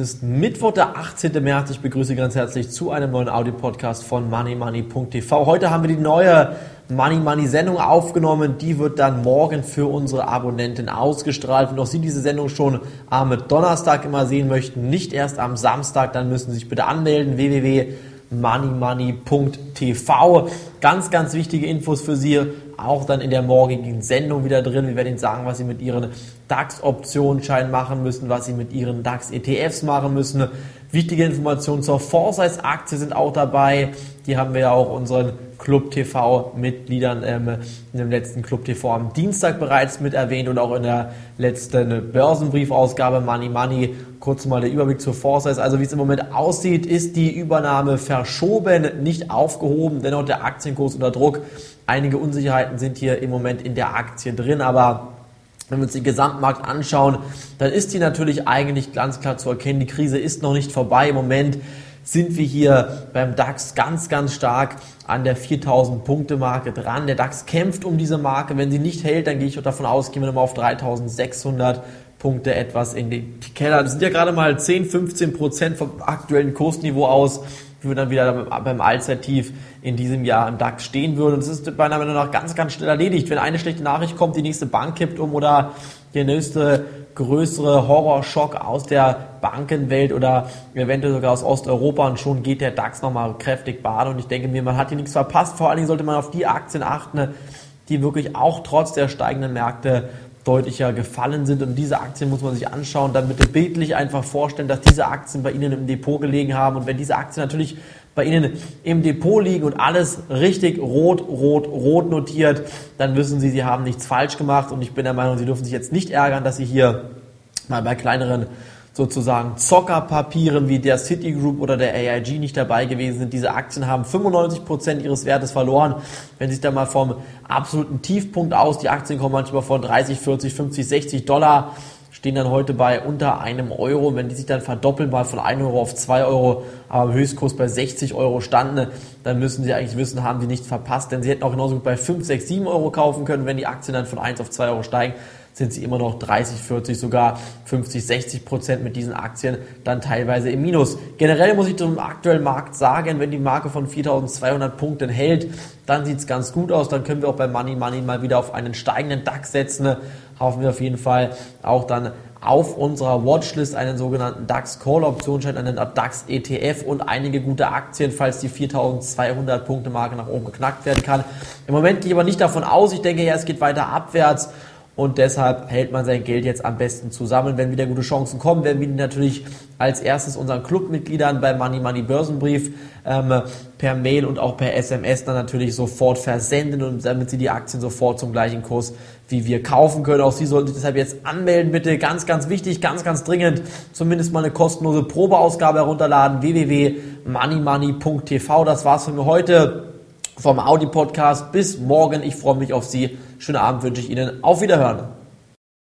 ist Mittwoch, der 18. März. Ich begrüße ganz herzlich zu einem neuen Audio-Podcast von moneymoney.tv. Heute haben wir die neue Money Money Sendung aufgenommen. Die wird dann morgen für unsere Abonnenten ausgestrahlt. Wenn auch Sie diese Sendung schon am Donnerstag immer sehen möchten, nicht erst am Samstag, dann müssen Sie sich bitte anmelden. www.moneymoney.tv. Ganz, ganz wichtige Infos für Sie auch dann in der morgigen Sendung wieder drin. Wir werden Ihnen sagen, was Sie mit Ihren DAX-Optionsscheinen machen müssen, was Sie mit Ihren DAX-ETFs machen müssen. Wichtige Informationen zur Foresize-Aktie sind auch dabei. Die haben wir ja auch unseren Club TV-Mitgliedern ähm, in dem letzten Club TV am Dienstag bereits mit erwähnt und auch in der letzten Börsenbriefausgabe Money Money. Kurz mal der Überblick zur Foresize. Also wie es im Moment aussieht, ist die Übernahme verschoben, nicht aufgehoben, dennoch der Aktienkurs unter Druck. Einige Unsicherheiten sind hier im Moment in der Aktie drin, aber wenn wir uns den Gesamtmarkt anschauen, dann ist die natürlich eigentlich ganz klar zu erkennen. Die Krise ist noch nicht vorbei. Im Moment sind wir hier beim DAX ganz, ganz stark an der 4000 Punkte Marke dran. Der DAX kämpft um diese Marke. Wenn sie nicht hält, dann gehe ich davon aus, gehen wir nochmal auf 3600 Punkte etwas in den Keller. Das sind ja gerade mal 10, 15 Prozent vom aktuellen Kursniveau aus wie wir dann wieder beim Allzeittief in diesem Jahr im DAX stehen würden. Und es ist meiner Meinung nach ganz, ganz schnell erledigt. Wenn eine schlechte Nachricht kommt, die nächste Bank kippt um oder der nächste größere Horrorschock aus der Bankenwelt oder eventuell sogar aus Osteuropa und schon geht der DAX nochmal kräftig baden und ich denke mir, man hat hier nichts verpasst. Vor allen Dingen sollte man auf die Aktien achten, die wirklich auch trotz der steigenden Märkte deutlicher gefallen sind. Und diese Aktien muss man sich anschauen, dann bitte bildlich einfach vorstellen, dass diese Aktien bei Ihnen im Depot gelegen haben. Und wenn diese Aktien natürlich bei Ihnen im Depot liegen und alles richtig rot, rot, rot notiert, dann wissen Sie, Sie haben nichts falsch gemacht. Und ich bin der Meinung, Sie dürfen sich jetzt nicht ärgern, dass Sie hier mal bei kleineren sozusagen Zockerpapieren wie der Citigroup oder der AIG nicht dabei gewesen sind. Diese Aktien haben 95 Prozent ihres Wertes verloren. Wenn Sie sich da mal vom absoluten Tiefpunkt aus, die Aktien kommen manchmal von 30, 40, 50, 60 Dollar, stehen dann heute bei unter einem Euro. Wenn die sich dann verdoppeln, mal von 1 Euro auf 2 Euro, aber im Höchstkurs bei 60 Euro standen, dann müssen Sie eigentlich wissen, haben Sie nichts verpasst, denn Sie hätten auch genauso gut bei 5, 6, 7 Euro kaufen können, wenn die Aktien dann von 1 auf 2 Euro steigen sind sie immer noch 30, 40, sogar 50, 60 Prozent mit diesen Aktien dann teilweise im Minus. Generell muss ich zum aktuellen Markt sagen, wenn die Marke von 4200 Punkten hält, dann sieht es ganz gut aus. Dann können wir auch bei Money Money mal wieder auf einen steigenden DAX setzen. Hoffen wir auf jeden Fall auch dann auf unserer Watchlist einen sogenannten DAX Call Optionsschein, einen DAX ETF und einige gute Aktien, falls die 4200 Punkte Marke nach oben geknackt werden kann. Im Moment gehe ich aber nicht davon aus. Ich denke ja, es geht weiter abwärts und deshalb hält man sein Geld jetzt am besten zusammen. Wenn wieder gute Chancen kommen, werden wir natürlich als erstes unseren Clubmitgliedern beim Money Money Börsenbrief ähm, per Mail und auch per SMS dann natürlich sofort versenden und damit sie die Aktien sofort zum gleichen Kurs wie wir kaufen können. Auch Sie sollten sich deshalb jetzt anmelden, bitte. Ganz, ganz wichtig, ganz, ganz dringend. Zumindest mal eine kostenlose Probeausgabe herunterladen. www.moneymoney.tv. Das war's mir heute vom Audi Podcast. Bis morgen. Ich freue mich auf Sie. Schönen Abend wünsche ich Ihnen. Auf Wiederhören.